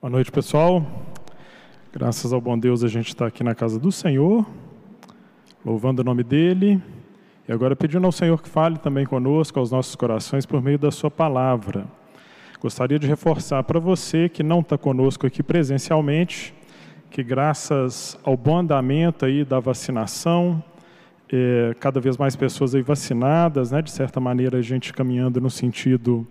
Boa noite, pessoal. Graças ao bom Deus a gente está aqui na casa do Senhor, louvando o nome dEle. E agora pedindo ao Senhor que fale também conosco, aos nossos corações, por meio da Sua palavra. Gostaria de reforçar para você que não está conosco aqui presencialmente, que graças ao bom andamento aí da vacinação, é, cada vez mais pessoas aí vacinadas, né, de certa maneira a gente caminhando no sentido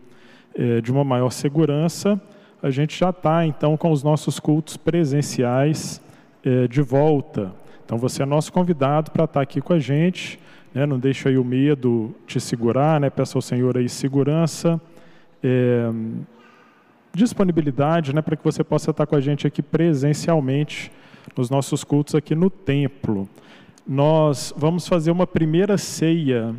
é, de uma maior segurança, a gente já está então com os nossos cultos presenciais é, de volta. Então você é nosso convidado para estar tá aqui com a gente, né, não deixe aí o medo te segurar, né, peça ao Senhor aí segurança, é, disponibilidade, né, para que você possa estar tá com a gente aqui presencialmente nos nossos cultos aqui no templo. Nós vamos fazer uma primeira ceia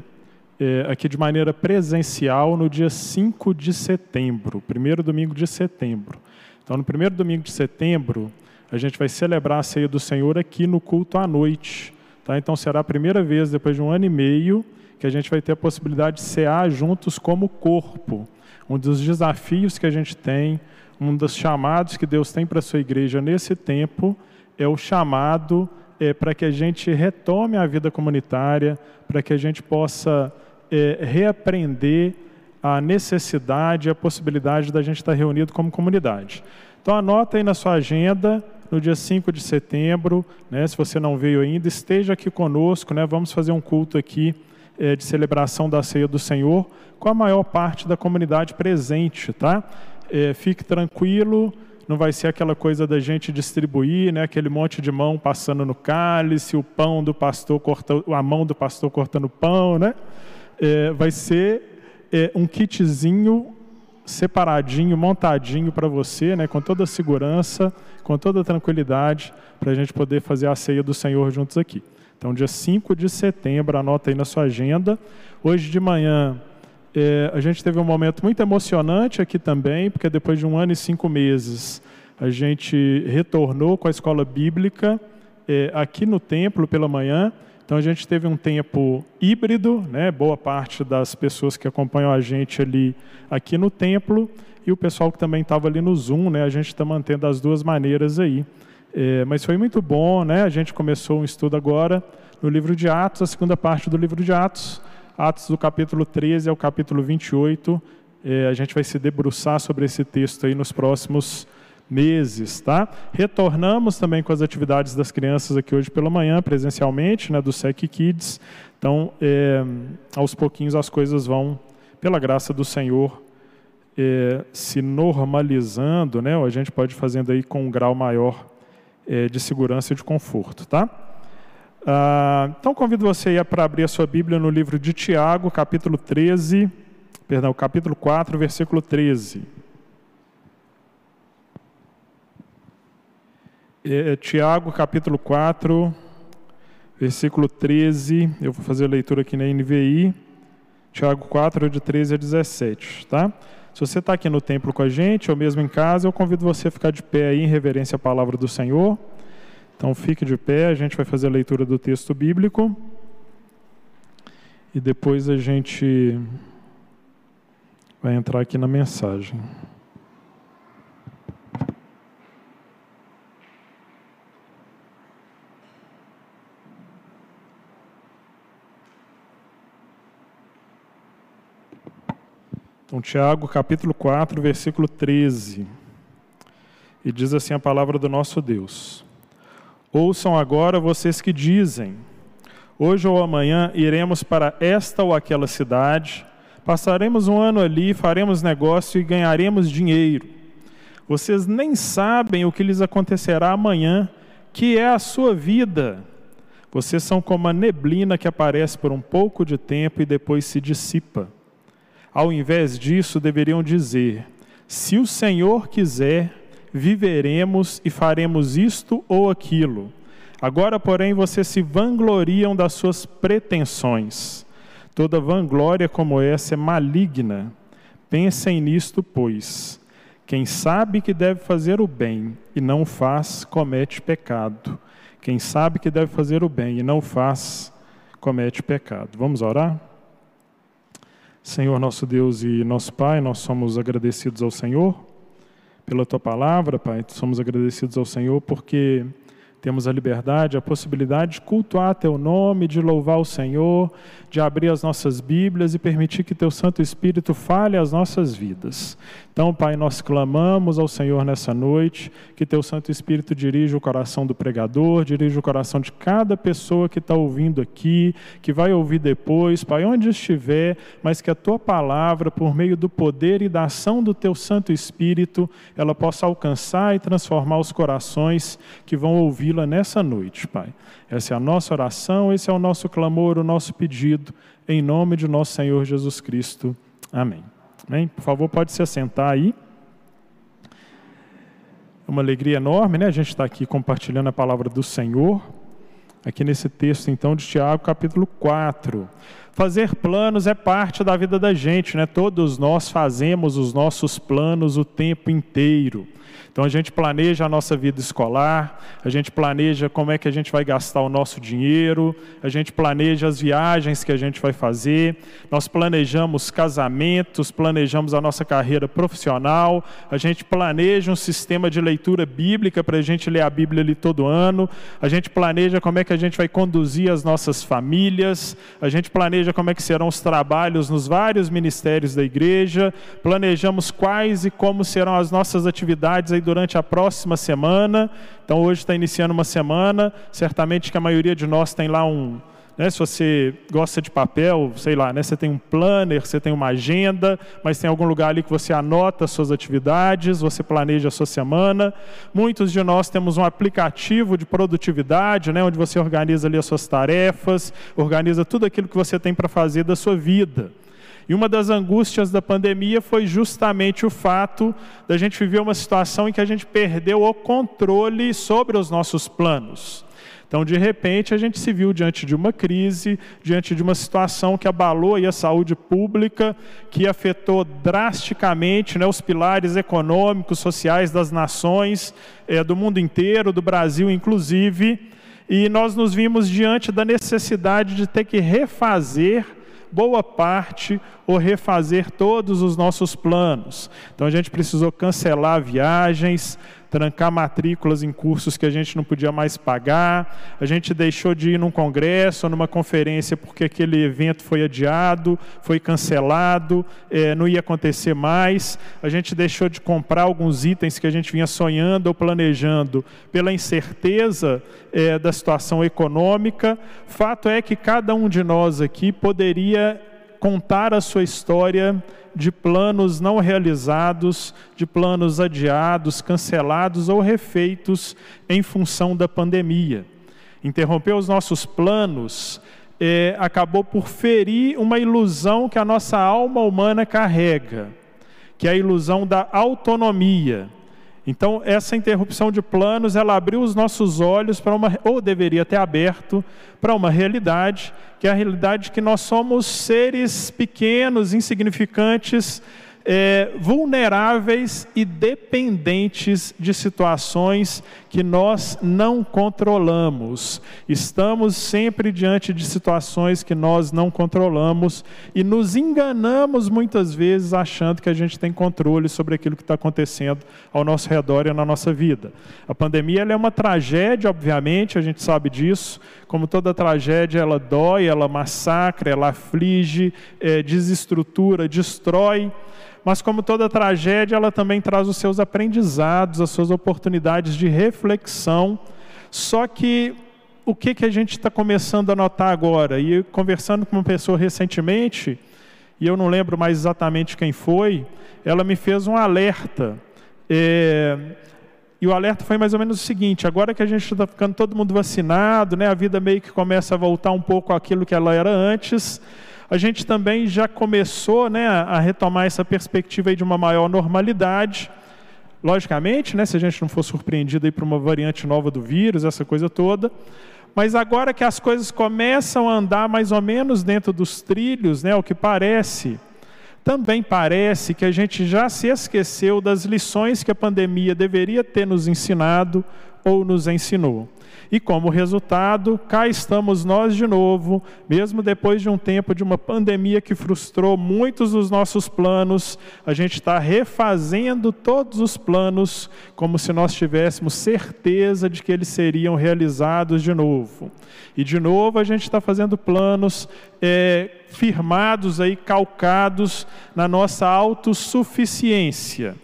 é, aqui de maneira presencial no dia 5 de setembro, primeiro domingo de setembro. Então, no primeiro domingo de setembro, a gente vai celebrar a ceia do Senhor aqui no culto à noite. Tá? Então, será a primeira vez, depois de um ano e meio, que a gente vai ter a possibilidade de cear juntos como corpo. Um dos desafios que a gente tem, um dos chamados que Deus tem para a sua igreja nesse tempo, é o chamado é, para que a gente retome a vida comunitária, para que a gente possa é, reaprender a necessidade, a possibilidade da gente estar reunido como comunidade. Então anota aí na sua agenda, no dia 5 de setembro, né, se você não veio ainda, esteja aqui conosco, né, vamos fazer um culto aqui é, de celebração da ceia do Senhor, com a maior parte da comunidade presente, tá? É, fique tranquilo, não vai ser aquela coisa da gente distribuir, né, aquele monte de mão passando no cálice, o pão do pastor cortando, a mão do pastor cortando pão, né? É, vai ser é, um kitzinho separadinho, montadinho para você, né, com toda a segurança, com toda a tranquilidade, para a gente poder fazer a ceia do Senhor juntos aqui. Então, dia 5 de setembro, anota aí na sua agenda. Hoje de manhã é, a gente teve um momento muito emocionante aqui também, porque depois de um ano e cinco meses, a gente retornou com a escola bíblica é, aqui no templo pela manhã. Então a gente teve um tempo híbrido, né? boa parte das pessoas que acompanham a gente ali aqui no templo e o pessoal que também estava ali no Zoom, né? a gente está mantendo as duas maneiras aí. É, mas foi muito bom, né? a gente começou um estudo agora no livro de Atos, a segunda parte do livro de Atos, Atos do capítulo 13 ao capítulo 28. É, a gente vai se debruçar sobre esse texto aí nos próximos meses, tá? Retornamos também com as atividades das crianças aqui hoje pela manhã, presencialmente, né, do Sec Kids. Então, é, aos pouquinhos as coisas vão, pela graça do Senhor, é, se normalizando, né? Ou a gente pode fazendo aí com um grau maior é, de segurança e de conforto, tá? Ah, então convido você para abrir a sua Bíblia no livro de Tiago, capítulo 13, perdão, capítulo 4, versículo 13. É, é, Tiago, capítulo 4, versículo 13. Eu vou fazer a leitura aqui na NVI. Tiago 4, de 13 a 17, tá? Se você está aqui no templo com a gente, ou mesmo em casa, eu convido você a ficar de pé aí em reverência à palavra do Senhor. Então fique de pé, a gente vai fazer a leitura do texto bíblico e depois a gente vai entrar aqui na mensagem. Então, Tiago, capítulo 4, versículo 13. E diz assim a palavra do nosso Deus. Ouçam agora vocês que dizem: Hoje ou amanhã iremos para esta ou aquela cidade, passaremos um ano ali, faremos negócio e ganharemos dinheiro. Vocês nem sabem o que lhes acontecerá amanhã, que é a sua vida. Vocês são como a neblina que aparece por um pouco de tempo e depois se dissipa. Ao invés disso, deveriam dizer: Se o Senhor quiser, viveremos e faremos isto ou aquilo. Agora, porém, vocês se vangloriam das suas pretensões. Toda vanglória como essa é maligna. Pensem nisto, pois. Quem sabe que deve fazer o bem e não faz, comete pecado. Quem sabe que deve fazer o bem e não faz, comete pecado. Vamos orar? Senhor nosso Deus e nosso Pai, nós somos agradecidos ao Senhor pela tua palavra, Pai. Somos agradecidos ao Senhor porque temos a liberdade, a possibilidade de cultuar Teu nome, de louvar o Senhor, de abrir as nossas Bíblias e permitir que Teu Santo Espírito fale as nossas vidas. Então, Pai, nós clamamos ao Senhor nessa noite, que Teu Santo Espírito dirija o coração do pregador, dirija o coração de cada pessoa que está ouvindo aqui, que vai ouvir depois, Pai, onde estiver, mas que a Tua palavra, por meio do poder e da ação do Teu Santo Espírito, ela possa alcançar e transformar os corações que vão ouvi-la nessa noite, Pai. Essa é a nossa oração, esse é o nosso clamor, o nosso pedido, em nome de nosso Senhor Jesus Cristo. Amém. Amém? Por favor, pode se assentar aí. É uma alegria enorme, né? A gente está aqui compartilhando a palavra do Senhor. Aqui nesse texto, então, de Tiago, capítulo 4. Fazer planos é parte da vida da gente, né? Todos nós fazemos os nossos planos o tempo inteiro. Então a gente planeja a nossa vida escolar, a gente planeja como é que a gente vai gastar o nosso dinheiro, a gente planeja as viagens que a gente vai fazer, nós planejamos casamentos, planejamos a nossa carreira profissional, a gente planeja um sistema de leitura bíblica para a gente ler a Bíblia ali todo ano, a gente planeja como é que a gente vai conduzir as nossas famílias, a gente planeja como é que serão os trabalhos nos vários ministérios da igreja, planejamos quais e como serão as nossas atividades aí durante a próxima semana. Então, hoje está iniciando uma semana. Certamente que a maioria de nós tem lá um. Né, se você gosta de papel, sei lá, né, você tem um planner, você tem uma agenda, mas tem algum lugar ali que você anota as suas atividades, você planeja a sua semana. Muitos de nós temos um aplicativo de produtividade, né, onde você organiza ali as suas tarefas, organiza tudo aquilo que você tem para fazer da sua vida. E uma das angústias da pandemia foi justamente o fato da gente viver uma situação em que a gente perdeu o controle sobre os nossos planos. Então, de repente, a gente se viu diante de uma crise, diante de uma situação que abalou a saúde pública, que afetou drasticamente né, os pilares econômicos, sociais das nações, é, do mundo inteiro, do Brasil inclusive, e nós nos vimos diante da necessidade de ter que refazer boa parte ou refazer todos os nossos planos. Então a gente precisou cancelar viagens, trancar matrículas em cursos que a gente não podia mais pagar, a gente deixou de ir num congresso ou numa conferência porque aquele evento foi adiado, foi cancelado, é, não ia acontecer mais, a gente deixou de comprar alguns itens que a gente vinha sonhando ou planejando pela incerteza é, da situação econômica. Fato é que cada um de nós aqui poderia contar a sua história de planos não realizados, de planos adiados, cancelados ou refeitos em função da pandemia. Interromper os nossos planos é, acabou por ferir uma ilusão que a nossa alma humana carrega, que é a ilusão da autonomia. Então, essa interrupção de planos, ela abriu os nossos olhos para uma, ou deveria ter aberto, para uma realidade, que é a realidade que nós somos seres pequenos, insignificantes, é, vulneráveis e dependentes de situações que nós não controlamos. Estamos sempre diante de situações que nós não controlamos e nos enganamos muitas vezes achando que a gente tem controle sobre aquilo que está acontecendo ao nosso redor e na nossa vida. A pandemia é uma tragédia, obviamente, a gente sabe disso. Como toda tragédia, ela dói, ela massacra, ela aflige, é, desestrutura, destrói mas como toda tragédia, ela também traz os seus aprendizados, as suas oportunidades de reflexão. Só que o que, que a gente está começando a notar agora? E conversando com uma pessoa recentemente, e eu não lembro mais exatamente quem foi, ela me fez um alerta. É, e o alerta foi mais ou menos o seguinte: agora que a gente está ficando todo mundo vacinado, né, a vida meio que começa a voltar um pouco àquilo que ela era antes, a gente também já começou né, a retomar essa perspectiva de uma maior normalidade. Logicamente, né, se a gente não for surpreendido aí por uma variante nova do vírus, essa coisa toda. Mas agora que as coisas começam a andar mais ou menos dentro dos trilhos, né, o que parece, também parece que a gente já se esqueceu das lições que a pandemia deveria ter nos ensinado ou nos ensinou. E como resultado, cá estamos nós de novo, mesmo depois de um tempo de uma pandemia que frustrou muitos dos nossos planos, a gente está refazendo todos os planos como se nós tivéssemos certeza de que eles seriam realizados de novo. E de novo a gente está fazendo planos é, firmados aí, calcados na nossa autossuficiência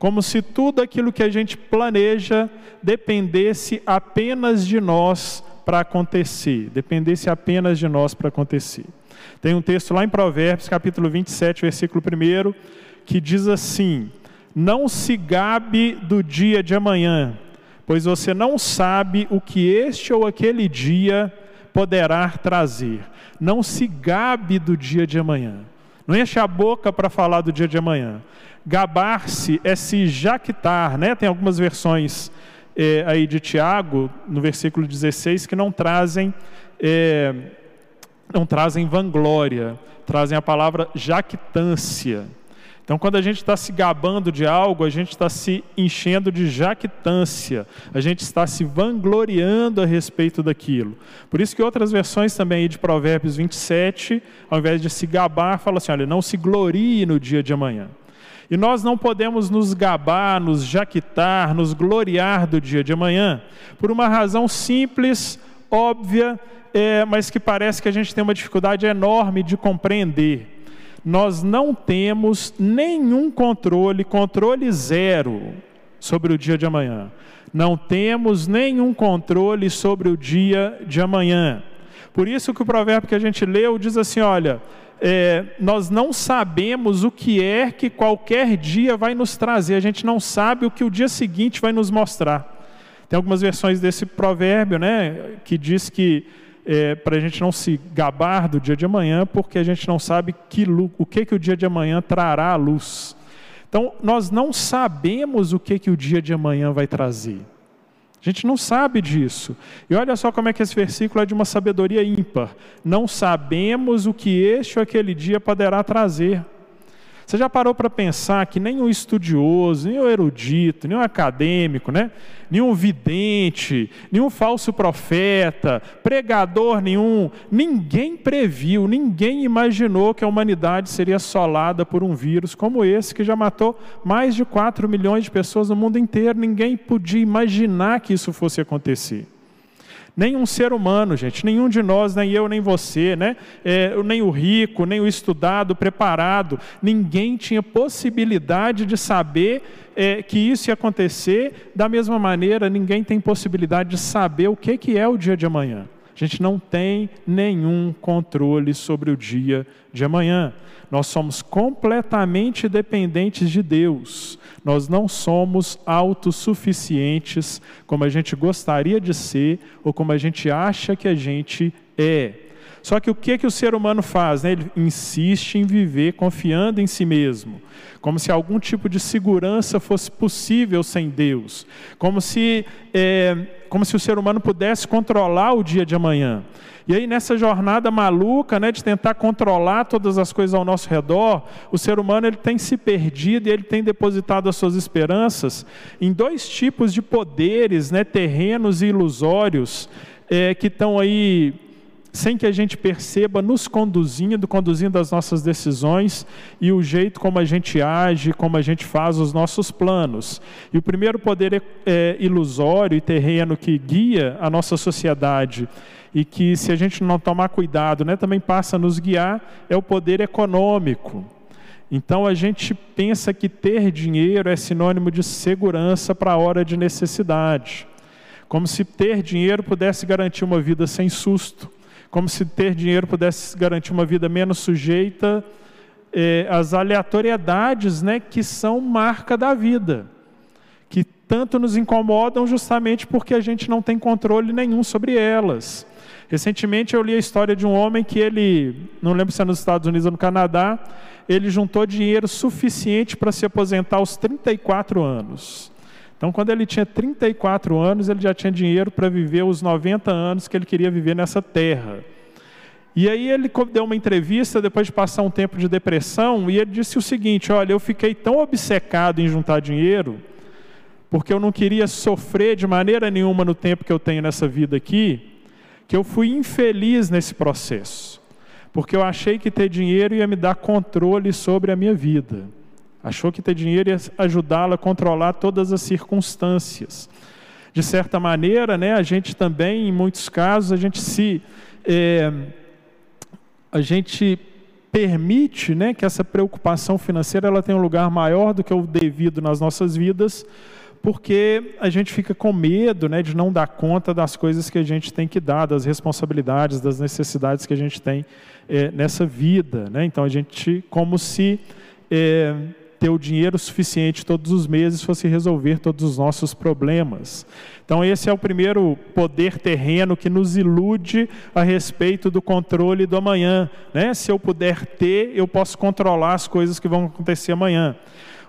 como se tudo aquilo que a gente planeja dependesse apenas de nós para acontecer, dependesse apenas de nós para acontecer. Tem um texto lá em Provérbios, capítulo 27, versículo 1, que diz assim: Não se gabe do dia de amanhã, pois você não sabe o que este ou aquele dia poderá trazer. Não se gabe do dia de amanhã. Não enche a boca para falar do dia de amanhã. Gabar-se é se jactar, né? Tem algumas versões é, aí de Tiago, no versículo 16, que não trazem, é, não trazem vanglória, trazem a palavra jactância. Então, quando a gente está se gabando de algo, a gente está se enchendo de jactância, a gente está se vangloriando a respeito daquilo. Por isso que outras versões também de Provérbios 27, ao invés de se gabar, fala assim: olha, não se glorie no dia de amanhã. E nós não podemos nos gabar, nos jaquitar, nos gloriar do dia de amanhã, por uma razão simples, óbvia, é, mas que parece que a gente tem uma dificuldade enorme de compreender. Nós não temos nenhum controle, controle zero, sobre o dia de amanhã. Não temos nenhum controle sobre o dia de amanhã. Por isso que o provérbio que a gente leu diz assim: olha, é, nós não sabemos o que é que qualquer dia vai nos trazer, a gente não sabe o que o dia seguinte vai nos mostrar. Tem algumas versões desse provérbio, né, que diz que é, para a gente não se gabar do dia de amanhã, porque a gente não sabe que, o que, que o dia de amanhã trará à luz. Então, nós não sabemos o que, que o dia de amanhã vai trazer. A gente não sabe disso. E olha só como é que esse versículo é de uma sabedoria ímpar. Não sabemos o que este ou aquele dia poderá trazer. Você já parou para pensar que nem estudioso, nem erudito, nem acadêmico, né? nenhum vidente, nenhum falso profeta, pregador nenhum, ninguém previu, ninguém imaginou que a humanidade seria assolada por um vírus como esse, que já matou mais de 4 milhões de pessoas no mundo inteiro. Ninguém podia imaginar que isso fosse acontecer. Nenhum ser humano, gente, nenhum de nós, nem eu, nem você, né? É, nem o rico, nem o estudado, preparado, ninguém tinha possibilidade de saber é, que isso ia acontecer. Da mesma maneira, ninguém tem possibilidade de saber o que, que é o dia de amanhã. Gente não tem nenhum controle sobre o dia de amanhã. Nós somos completamente dependentes de Deus. Nós não somos autossuficientes como a gente gostaria de ser ou como a gente acha que a gente é. Só que o que, que o ser humano faz? Né? Ele insiste em viver confiando em si mesmo, como se algum tipo de segurança fosse possível sem Deus, como se, é, como se o ser humano pudesse controlar o dia de amanhã. E aí, nessa jornada maluca né, de tentar controlar todas as coisas ao nosso redor, o ser humano ele tem se perdido e ele tem depositado as suas esperanças em dois tipos de poderes né, terrenos e ilusórios é, que estão aí sem que a gente perceba, nos conduzindo, conduzindo as nossas decisões e o jeito como a gente age, como a gente faz os nossos planos. E o primeiro poder é, é, ilusório e terreno que guia a nossa sociedade e que, se a gente não tomar cuidado, né, também passa a nos guiar, é o poder econômico. Então a gente pensa que ter dinheiro é sinônimo de segurança para a hora de necessidade. Como se ter dinheiro pudesse garantir uma vida sem susto como se ter dinheiro pudesse garantir uma vida menos sujeita às aleatoriedades né, que são marca da vida, que tanto nos incomodam justamente porque a gente não tem controle nenhum sobre elas. Recentemente eu li a história de um homem que ele, não lembro se é nos Estados Unidos ou no Canadá, ele juntou dinheiro suficiente para se aposentar aos 34 anos. Então, quando ele tinha 34 anos, ele já tinha dinheiro para viver os 90 anos que ele queria viver nessa terra. E aí ele deu uma entrevista depois de passar um tempo de depressão e ele disse o seguinte: olha, eu fiquei tão obcecado em juntar dinheiro porque eu não queria sofrer de maneira nenhuma no tempo que eu tenho nessa vida aqui, que eu fui infeliz nesse processo, porque eu achei que ter dinheiro ia me dar controle sobre a minha vida. Achou que ter dinheiro ia ajudá-la a controlar todas as circunstâncias. De certa maneira, né, a gente também, em muitos casos, a gente se. É, a gente permite né, que essa preocupação financeira ela tenha um lugar maior do que o devido nas nossas vidas, porque a gente fica com medo né, de não dar conta das coisas que a gente tem que dar, das responsabilidades, das necessidades que a gente tem é, nessa vida. Né? Então a gente, como se é, ter o dinheiro suficiente todos os meses fosse resolver todos os nossos problemas. Então, esse é o primeiro poder terreno que nos ilude a respeito do controle do amanhã. Né? Se eu puder ter, eu posso controlar as coisas que vão acontecer amanhã.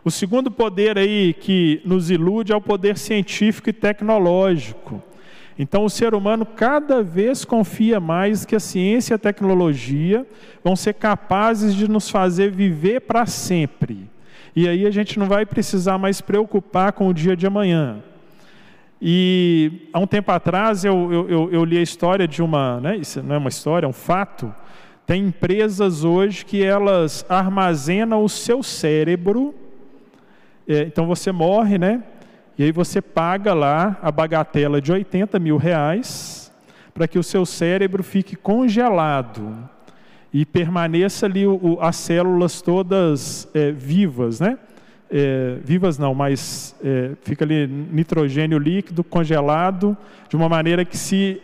O segundo poder aí que nos ilude é o poder científico e tecnológico. Então, o ser humano cada vez confia mais que a ciência e a tecnologia vão ser capazes de nos fazer viver para sempre. E aí a gente não vai precisar mais preocupar com o dia de amanhã. E há um tempo atrás eu, eu, eu, eu li a história de uma, né, isso não é uma história, é um fato. Tem empresas hoje que elas armazenam o seu cérebro. É, então você morre, né? E aí você paga lá a bagatela de 80 mil reais para que o seu cérebro fique congelado e permaneça ali o, o, as células todas é, vivas, né? É, vivas não, mas é, fica ali nitrogênio líquido congelado de uma maneira que se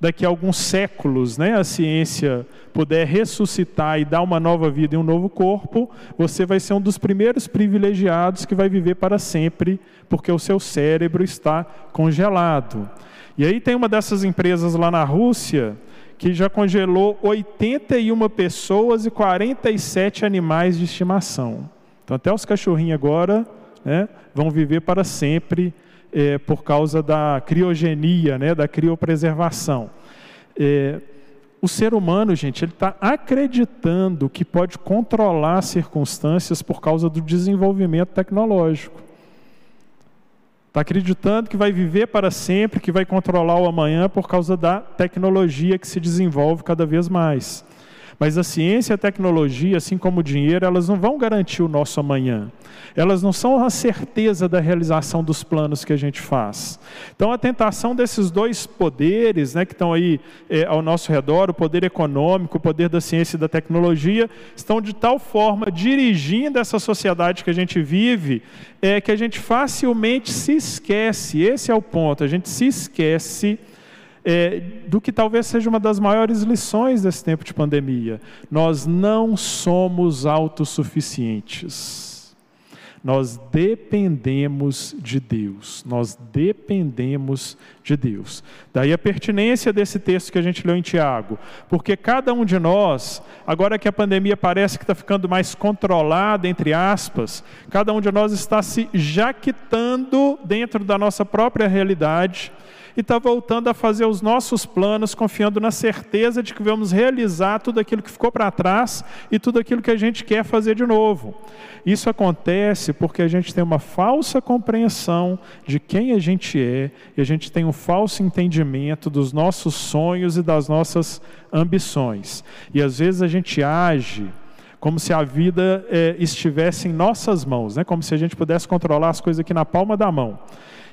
daqui a alguns séculos, né, a ciência puder ressuscitar e dar uma nova vida em um novo corpo, você vai ser um dos primeiros privilegiados que vai viver para sempre, porque o seu cérebro está congelado. E aí tem uma dessas empresas lá na Rússia que já congelou 81 pessoas e 47 animais de estimação. Então, até os cachorrinhos agora né, vão viver para sempre é, por causa da criogenia, né, da criopreservação. É, o ser humano, gente, ele está acreditando que pode controlar as circunstâncias por causa do desenvolvimento tecnológico. Está acreditando que vai viver para sempre, que vai controlar o amanhã por causa da tecnologia que se desenvolve cada vez mais. Mas a ciência e a tecnologia, assim como o dinheiro, elas não vão garantir o nosso amanhã. Elas não são a certeza da realização dos planos que a gente faz. Então, a tentação desses dois poderes né, que estão aí é, ao nosso redor, o poder econômico, o poder da ciência e da tecnologia, estão de tal forma dirigindo essa sociedade que a gente vive, é, que a gente facilmente se esquece. Esse é o ponto, a gente se esquece é, do que talvez seja uma das maiores lições desse tempo de pandemia. Nós não somos autossuficientes. Nós dependemos de Deus. Nós dependemos de Deus. Daí a pertinência desse texto que a gente leu em Tiago. Porque cada um de nós, agora que a pandemia parece que está ficando mais controlada, entre aspas, cada um de nós está se jaquitando dentro da nossa própria realidade e está voltando a fazer os nossos planos, confiando na certeza de que vamos realizar tudo aquilo que ficou para trás e tudo aquilo que a gente quer fazer de novo. Isso acontece porque a gente tem uma falsa compreensão de quem a gente é e a gente tem um falso entendimento dos nossos sonhos e das nossas ambições. E às vezes a gente age como se a vida é, estivesse em nossas mãos, né? como se a gente pudesse controlar as coisas aqui na palma da mão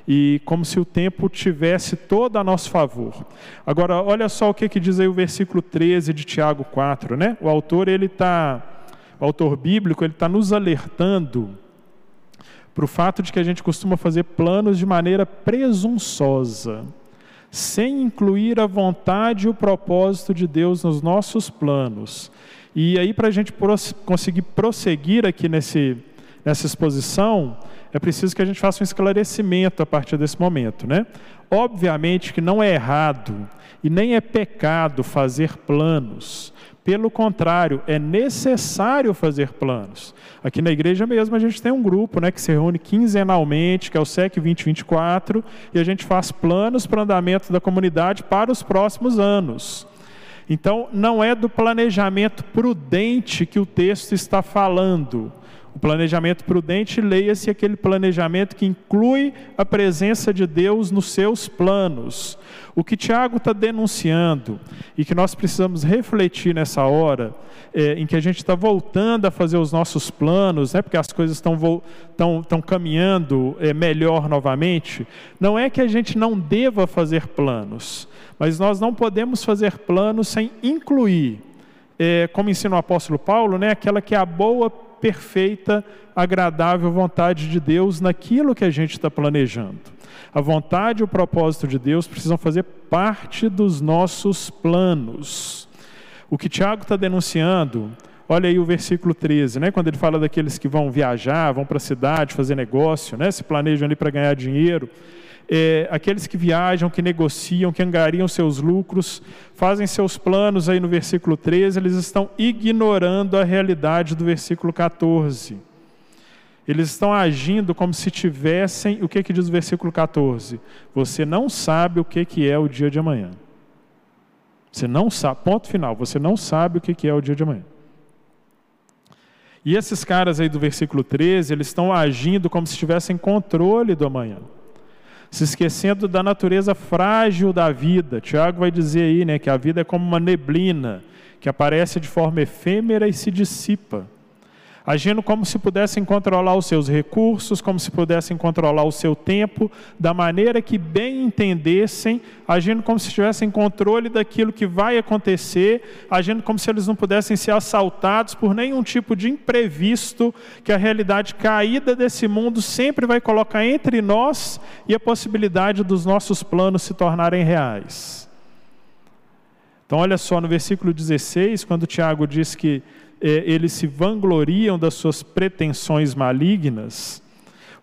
e como se o tempo tivesse todo a nosso favor. Agora, olha só o que, que diz aí o versículo 13 de Tiago 4, né? O autor, ele está, o autor bíblico, ele está nos alertando para o fato de que a gente costuma fazer planos de maneira presunçosa, sem incluir a vontade e o propósito de Deus nos nossos planos. E aí, para a gente conseguir prosseguir aqui nesse, nessa exposição, é preciso que a gente faça um esclarecimento a partir desse momento, né? Obviamente que não é errado e nem é pecado fazer planos. Pelo contrário, é necessário fazer planos. Aqui na igreja mesmo a gente tem um grupo né, que se reúne quinzenalmente, que é o SEC 2024, e a gente faz planos para o andamento da comunidade para os próximos anos. Então, não é do planejamento prudente que o texto está falando O planejamento prudente, leia-se aquele planejamento que inclui a presença de Deus nos seus planos. O que Tiago está denunciando e que nós precisamos refletir nessa hora, é, em que a gente está voltando a fazer os nossos planos, né, porque as coisas estão caminhando é, melhor novamente, não é que a gente não deva fazer planos, mas nós não podemos fazer planos sem incluir, é, como ensina o apóstolo Paulo, né, aquela que é a boa perfeita, agradável vontade de Deus naquilo que a gente está planejando. A vontade e o propósito de Deus precisam fazer parte dos nossos planos. O que Tiago está denunciando, olha aí o versículo 13, né? quando ele fala daqueles que vão viajar, vão para a cidade fazer negócio, né? se planejam ali para ganhar dinheiro é, aqueles que viajam, que negociam, que angariam seus lucros, fazem seus planos aí no versículo 13, eles estão ignorando a realidade do versículo 14. Eles estão agindo como se tivessem, o que, que diz o versículo 14? Você não sabe o que, que é o dia de amanhã. Você não sabe, ponto final, você não sabe o que, que é o dia de amanhã. E esses caras aí do versículo 13, eles estão agindo como se tivessem controle do amanhã se esquecendo da natureza frágil da vida. Tiago vai dizer aí né, que a vida é como uma neblina que aparece de forma efêmera e se dissipa agindo como se pudessem controlar os seus recursos, como se pudessem controlar o seu tempo, da maneira que bem entendessem, agindo como se tivessem controle daquilo que vai acontecer, agindo como se eles não pudessem ser assaltados por nenhum tipo de imprevisto que a realidade caída desse mundo sempre vai colocar entre nós e a possibilidade dos nossos planos se tornarem reais. Então, olha só, no versículo 16, quando Tiago diz que é, eles se vangloriam das suas pretensões malignas,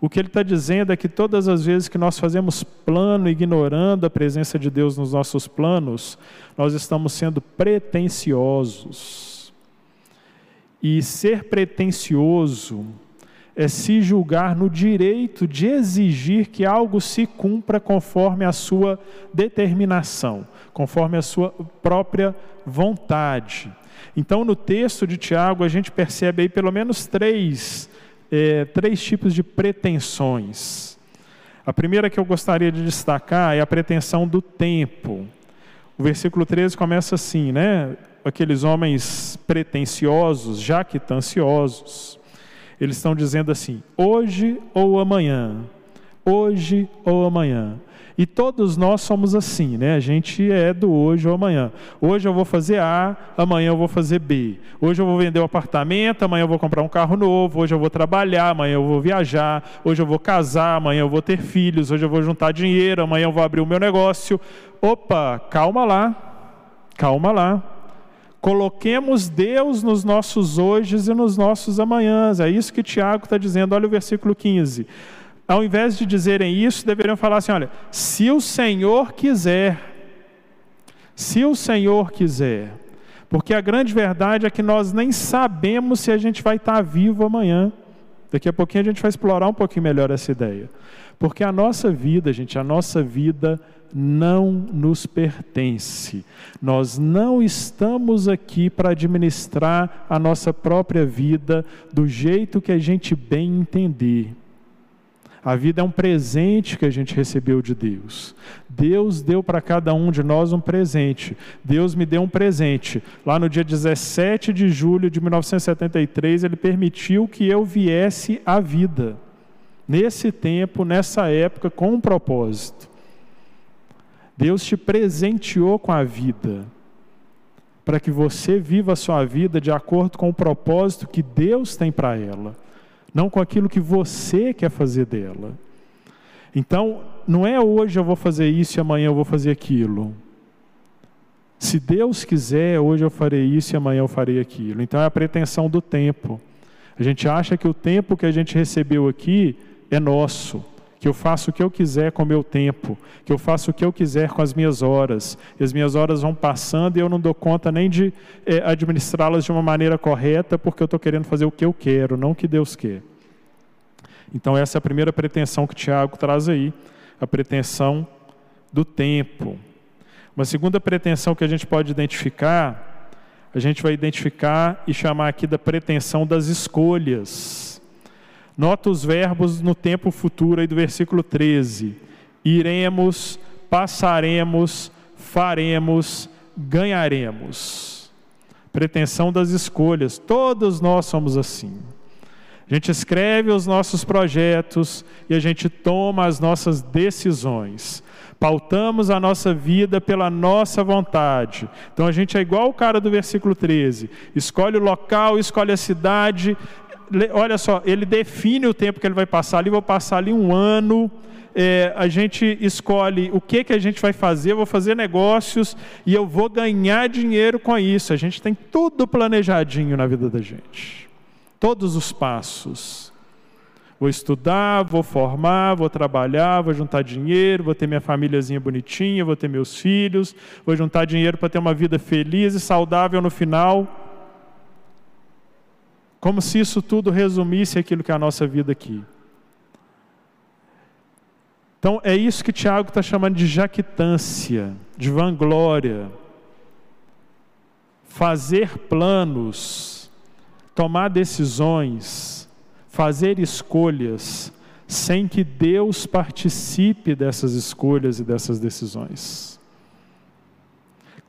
o que ele está dizendo é que todas as vezes que nós fazemos plano ignorando a presença de Deus nos nossos planos, nós estamos sendo pretensiosos. E ser pretensioso é se julgar no direito de exigir que algo se cumpra conforme a sua determinação, conforme a sua própria vontade. Então, no texto de Tiago, a gente percebe aí pelo menos três, é, três tipos de pretensões. A primeira que eu gostaria de destacar é a pretensão do tempo. O versículo 13 começa assim, né? Aqueles homens pretensiosos, jactanciosos, eles estão dizendo assim: hoje ou amanhã, hoje ou amanhã. E todos nós somos assim, né? A gente é do hoje ou amanhã. Hoje eu vou fazer A, amanhã eu vou fazer B. Hoje eu vou vender um apartamento, amanhã eu vou comprar um carro novo. Hoje eu vou trabalhar, amanhã eu vou viajar. Hoje eu vou casar, amanhã eu vou ter filhos. Hoje eu vou juntar dinheiro, amanhã eu vou abrir o meu negócio. Opa, calma lá, calma lá. Coloquemos Deus nos nossos hojes e nos nossos amanhãs. É isso que Tiago está dizendo. Olha o versículo 15 ao invés de dizerem isso, deveriam falar assim: olha, se o Senhor quiser, se o Senhor quiser, porque a grande verdade é que nós nem sabemos se a gente vai estar vivo amanhã. Daqui a pouquinho a gente vai explorar um pouquinho melhor essa ideia. Porque a nossa vida, gente, a nossa vida não nos pertence. Nós não estamos aqui para administrar a nossa própria vida do jeito que a gente bem entender. A vida é um presente que a gente recebeu de Deus. Deus deu para cada um de nós um presente. Deus me deu um presente. Lá no dia 17 de julho de 1973, Ele permitiu que eu viesse à vida. Nesse tempo, nessa época, com um propósito. Deus te presenteou com a vida para que você viva a sua vida de acordo com o propósito que Deus tem para ela não com aquilo que você quer fazer dela. Então, não é hoje eu vou fazer isso e amanhã eu vou fazer aquilo. Se Deus quiser, hoje eu farei isso e amanhã eu farei aquilo. Então é a pretensão do tempo. A gente acha que o tempo que a gente recebeu aqui é nosso, que eu faço o que eu quiser com o meu tempo, que eu faço o que eu quiser com as minhas horas. E as minhas horas vão passando e eu não dou conta nem de é, administrá-las de uma maneira correta, porque eu estou querendo fazer o que eu quero, não o que Deus quer. Então, essa é a primeira pretensão que Tiago traz aí, a pretensão do tempo. Uma segunda pretensão que a gente pode identificar, a gente vai identificar e chamar aqui da pretensão das escolhas. Nota os verbos no tempo futuro aí do versículo 13: iremos, passaremos, faremos, ganharemos. Pretensão das escolhas, todos nós somos assim. A gente escreve os nossos projetos e a gente toma as nossas decisões. Pautamos a nossa vida pela nossa vontade. Então a gente é igual o cara do versículo 13: escolhe o local, escolhe a cidade. Olha só, ele define o tempo que ele vai passar ali. Vou passar ali um ano. É, a gente escolhe o que, que a gente vai fazer, eu vou fazer negócios e eu vou ganhar dinheiro com isso. A gente tem tudo planejadinho na vida da gente todos os passos. Vou estudar, vou formar, vou trabalhar, vou juntar dinheiro, vou ter minha famíliazinha bonitinha, vou ter meus filhos, vou juntar dinheiro para ter uma vida feliz e saudável no final. Como se isso tudo resumisse aquilo que é a nossa vida aqui. Então é isso que Tiago está chamando de jactância, de vanglória. Fazer planos tomar decisões, fazer escolhas, sem que Deus participe dessas escolhas e dessas decisões.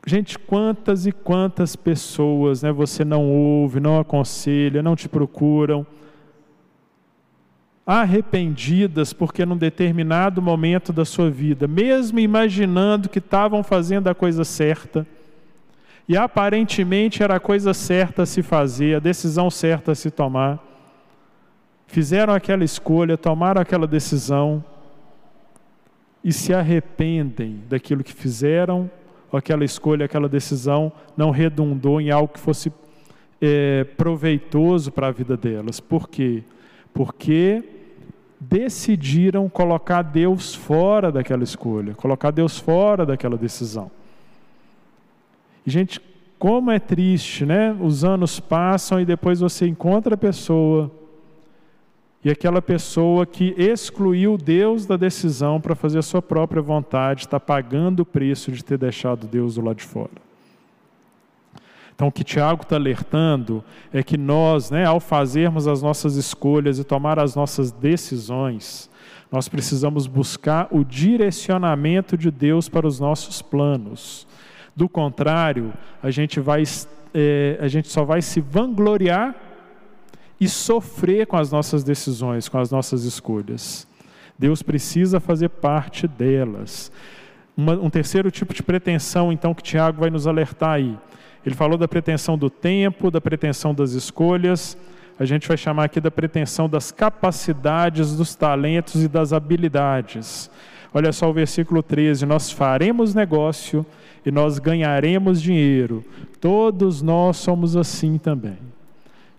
Gente, quantas e quantas pessoas né, você não ouve, não aconselha, não te procuram, arrependidas porque num determinado momento da sua vida, mesmo imaginando que estavam fazendo a coisa certa, e aparentemente era a coisa certa a se fazer, a decisão certa a se tomar. Fizeram aquela escolha, tomaram aquela decisão e se arrependem daquilo que fizeram, ou aquela escolha, aquela decisão não redundou em algo que fosse é, proveitoso para a vida delas. Por quê? Porque decidiram colocar Deus fora daquela escolha, colocar Deus fora daquela decisão. E, gente, como é triste, né? Os anos passam e depois você encontra a pessoa e aquela pessoa que excluiu Deus da decisão para fazer a sua própria vontade está pagando o preço de ter deixado Deus do lado de fora. Então, o que Tiago está alertando é que nós, né, ao fazermos as nossas escolhas e tomar as nossas decisões, nós precisamos buscar o direcionamento de Deus para os nossos planos. Do contrário, a gente, vai, é, a gente só vai se vangloriar e sofrer com as nossas decisões, com as nossas escolhas. Deus precisa fazer parte delas. Uma, um terceiro tipo de pretensão, então, que Tiago vai nos alertar aí. Ele falou da pretensão do tempo, da pretensão das escolhas. A gente vai chamar aqui da pretensão das capacidades, dos talentos e das habilidades. Olha só o versículo 13: Nós faremos negócio e nós ganharemos dinheiro. Todos nós somos assim também.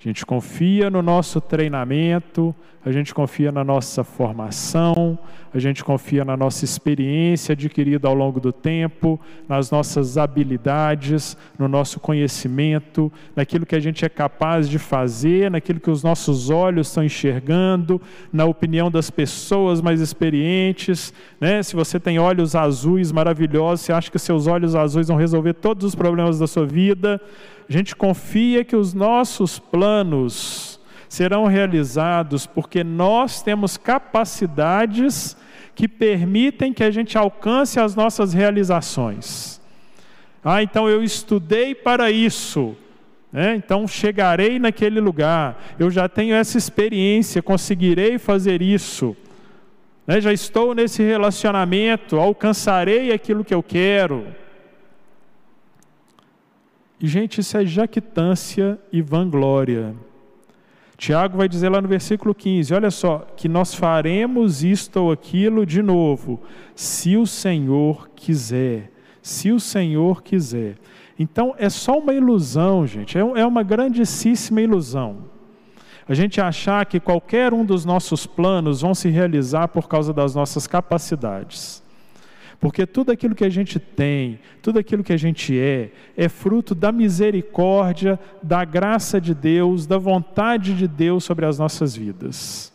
A gente confia no nosso treinamento, a gente confia na nossa formação, a gente confia na nossa experiência adquirida ao longo do tempo, nas nossas habilidades, no nosso conhecimento, naquilo que a gente é capaz de fazer, naquilo que os nossos olhos estão enxergando, na opinião das pessoas mais experientes. Né? Se você tem olhos azuis maravilhosos, você acha que seus olhos azuis vão resolver todos os problemas da sua vida. A gente confia que os nossos planos serão realizados porque nós temos capacidades que permitem que a gente alcance as nossas realizações. Ah, então eu estudei para isso. Né? Então chegarei naquele lugar. Eu já tenho essa experiência, conseguirei fazer isso. Né? Já estou nesse relacionamento, alcançarei aquilo que eu quero. Gente, isso é jactância e vanglória. Tiago vai dizer lá no versículo 15: olha só, que nós faremos isto ou aquilo de novo, se o Senhor quiser. Se o Senhor quiser. Então é só uma ilusão, gente, é, é uma grandíssima ilusão. A gente achar que qualquer um dos nossos planos vão se realizar por causa das nossas capacidades. Porque tudo aquilo que a gente tem, tudo aquilo que a gente é, é fruto da misericórdia, da graça de Deus, da vontade de Deus sobre as nossas vidas.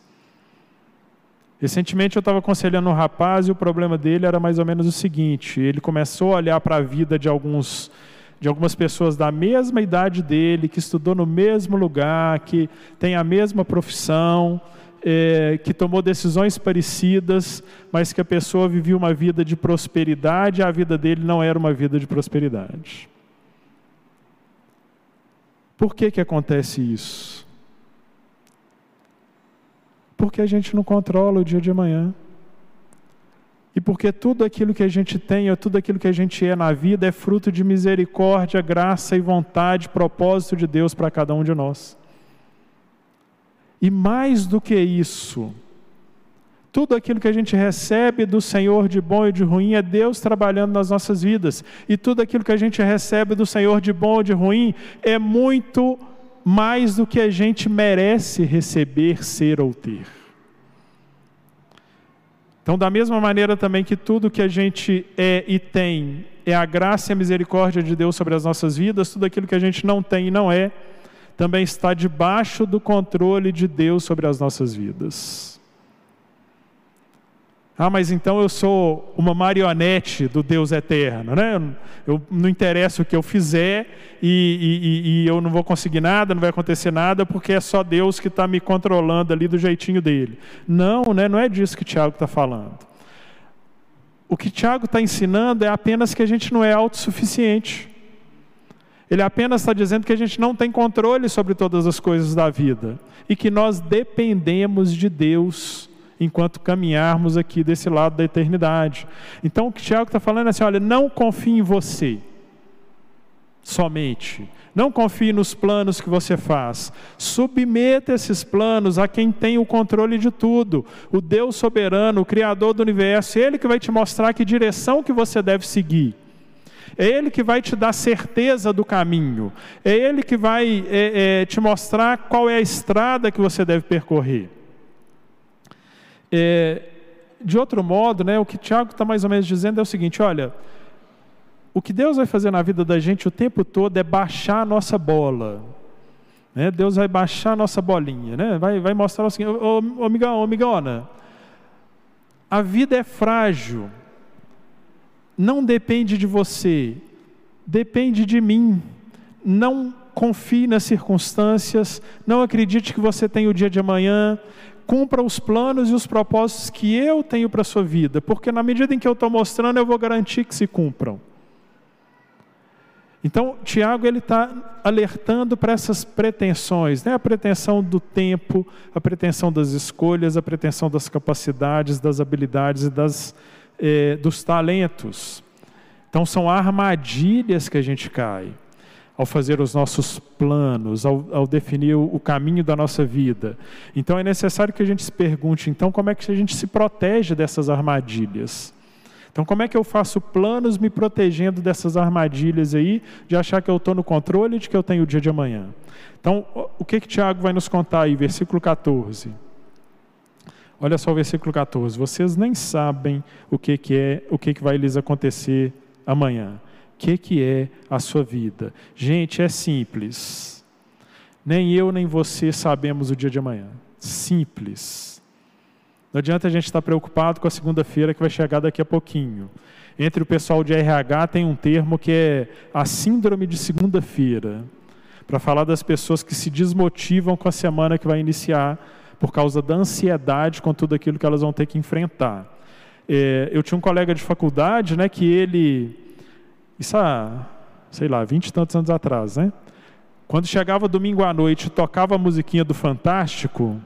Recentemente eu estava aconselhando um rapaz e o problema dele era mais ou menos o seguinte: ele começou a olhar para a vida de alguns de algumas pessoas da mesma idade dele, que estudou no mesmo lugar, que tem a mesma profissão, é, que tomou decisões parecidas, mas que a pessoa vivia uma vida de prosperidade, a vida dele não era uma vida de prosperidade. Por que, que acontece isso? Porque a gente não controla o dia de amanhã. E porque tudo aquilo que a gente tem, ou tudo aquilo que a gente é na vida, é fruto de misericórdia, graça e vontade, propósito de Deus para cada um de nós. E mais do que isso, tudo aquilo que a gente recebe do Senhor de bom e de ruim é Deus trabalhando nas nossas vidas. E tudo aquilo que a gente recebe do Senhor de bom e de ruim é muito mais do que a gente merece receber, ser ou ter. Então, da mesma maneira também que tudo que a gente é e tem é a graça e a misericórdia de Deus sobre as nossas vidas, tudo aquilo que a gente não tem e não é, também está debaixo do controle de Deus sobre as nossas vidas. Ah, mas então eu sou uma marionete do Deus eterno, né? Eu, não interessa o que eu fizer e, e, e, eu não vou conseguir nada, não vai acontecer nada, porque é só Deus que está me controlando ali do jeitinho dele. Não, né? não é disso que Tiago está falando. O que Tiago está ensinando é apenas que a gente não é autossuficiente. Ele apenas está dizendo que a gente não tem controle sobre todas as coisas da vida e que nós dependemos de Deus enquanto caminharmos aqui desse lado da eternidade. Então o que Tiago está falando é assim: olha, não confie em você somente. Não confie nos planos que você faz. Submeta esses planos a quem tem o controle de tudo, o Deus soberano, o Criador do universo. Ele que vai te mostrar que direção que você deve seguir. É Ele que vai te dar certeza do caminho. É Ele que vai é, é, te mostrar qual é a estrada que você deve percorrer. É, de outro modo, né, o que Tiago está mais ou menos dizendo é o seguinte: olha, o que Deus vai fazer na vida da gente o tempo todo é baixar a nossa bola. Né? Deus vai baixar a nossa bolinha, né? vai, vai mostrar o seguinte: ô, ô, amigão, ô, amigona, a vida é frágil, não depende de você, depende de mim. Não confie nas circunstâncias, não acredite que você tem o dia de amanhã, cumpra os planos e os propósitos que eu tenho para a sua vida, porque na medida em que eu estou mostrando, eu vou garantir que se cumpram. Então, Tiago ele está alertando para essas pretensões, né? a pretensão do tempo, a pretensão das escolhas, a pretensão das capacidades, das habilidades e das, eh, dos talentos. Então, são armadilhas que a gente cai ao fazer os nossos planos, ao, ao definir o, caminho da nossa vida. Então é necessário que a gente se pergunte, então, como é que a gente se protege dessas armadilhas? Então, como é que eu faço planos me protegendo dessas armadilhas aí, de achar que eu estou no controle de que eu tenho o dia de amanhã? Então, o que que Tiago vai nos contar aí, versículo 14? Olha só o versículo 14. Vocês nem sabem o que, que é, o que, que vai lhes acontecer amanhã que, que é a sua vida. Gente, é simples. Nem eu nem você sabemos o dia de amanhã. Simples. Não adianta a gente estar preocupado com a segunda-feira que vai chegar daqui a pouquinho. Entre o pessoal de RH tem um termo que é a síndrome de segunda-feira, para falar das pessoas que se desmotivam com a semana que vai iniciar por causa da ansiedade com tudo aquilo que elas vão ter que enfrentar. É, eu tinha um colega de faculdade, né, que ele isso há, sei lá, vinte e tantos anos atrás, né? Quando chegava domingo à noite, tocava a musiquinha do Fantástico.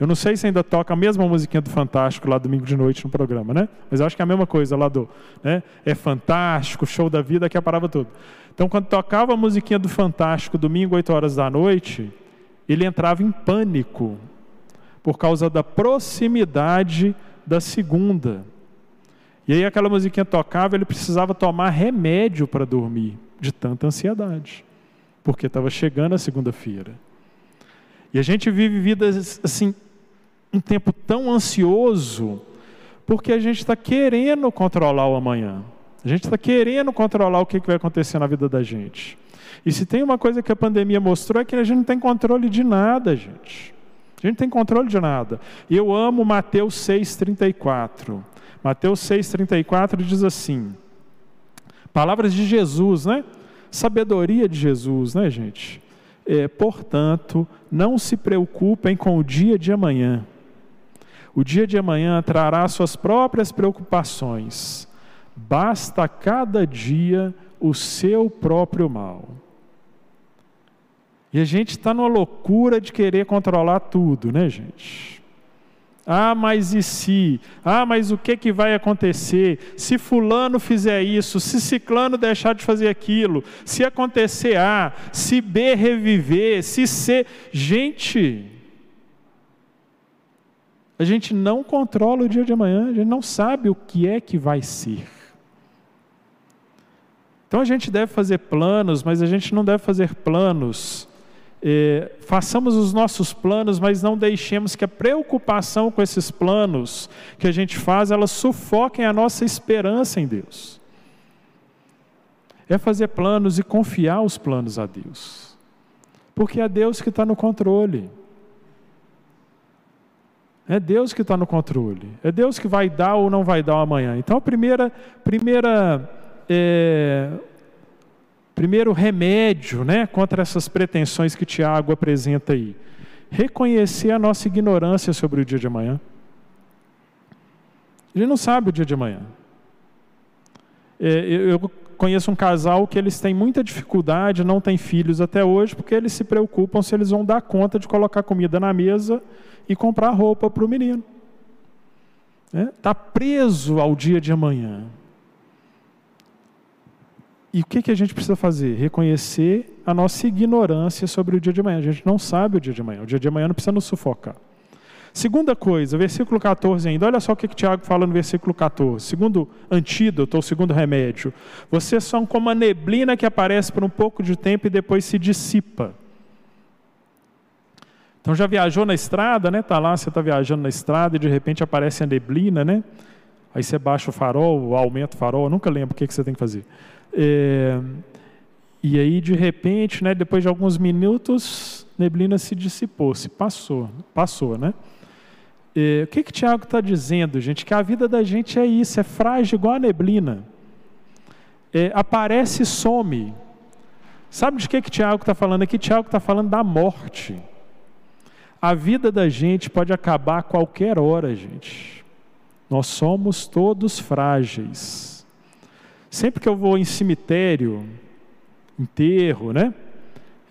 Eu não sei se ainda toca a mesma musiquinha do Fantástico lá domingo de noite no programa, né? Mas eu acho que é a mesma coisa lá do, né? É fantástico, show da vida que parava tudo. Então, quando tocava a musiquinha do Fantástico domingo, 8 horas da noite, ele entrava em pânico por causa da proximidade da segunda. E aí aquela musiquinha tocava, ele precisava tomar remédio para dormir, de tanta ansiedade, porque estava chegando a segunda-feira. E a gente vive vidas assim, um tempo tão ansioso, porque a gente está querendo controlar o amanhã. A gente está querendo controlar o que, que vai acontecer na vida da gente. E se tem uma coisa que a pandemia mostrou é que a gente não tem controle de nada, gente. A gente não tem controle de nada. E eu amo Mateus 6,34. Mateus 6,34 diz assim: palavras de Jesus, né? Sabedoria de Jesus, né, gente? É, portanto, não se preocupem com o dia de amanhã, O dia de amanhã trará suas próprias preocupações. Basta cada dia o seu próprio mal. E a gente está numa loucura de querer controlar tudo, né, gente? Ah, mas e se? Ah, mas o que, que vai acontecer? Se fulano fizer isso, se ciclano deixar de fazer aquilo, se acontecer A, se B reviver, se C. Gente, a gente não controla o dia de amanhã, a gente não sabe o que é que vai ser. Então a gente deve fazer planos, mas a gente não deve fazer planos é, façamos os nossos planos, mas não deixemos que a preocupação com esses planos que a gente faz, elas sufoquem a nossa esperança em Deus. É fazer planos e confiar os planos a Deus, porque é Deus que está no controle. É Deus que está no controle. É Deus que vai dar ou não vai dar amanhã. Então, a primeira, primeira é, Primeiro remédio né, contra essas pretensões que Tiago apresenta aí. Reconhecer a nossa ignorância sobre o dia de amanhã. Gente não sabe o dia de amanhã. É, eu conheço um casal que eles têm muita dificuldade, não têm filhos até hoje, porque eles se preocupam se eles vão dar conta de colocar comida na mesa e comprar roupa para o menino. Está é, tá preso ao dia de amanhã. E o que, que a gente precisa fazer? Reconhecer a nossa ignorância sobre o dia de amanhã. A gente não sabe o dia de amanhã. O dia de amanhã não precisa nos sufocar. Segunda coisa, versículo 14 ainda. Olha só o que, que Tiago fala no versículo 14. Segundo antídoto, ou segundo remédio. Vocês são como a neblina que aparece por um pouco de tempo e depois se dissipa. Então já viajou na estrada, né? Tá lá, você está viajando na estrada e de repente aparece a neblina, né? Aí você baixa o farol, aumenta o farol, nunca lembro o que, que você tem que fazer. É, e aí, de repente, né, depois de alguns minutos, neblina se dissipou, se passou, passou, né? É, o que que Tiago está dizendo, gente? Que a vida da gente é isso, é frágil igual a neblina. É, aparece e some. Sabe de que que Tiago está falando aqui? Tiago está falando da morte. A vida da gente pode acabar a qualquer hora, gente. Nós somos todos frágeis. Sempre que eu vou em cemitério, enterro, né?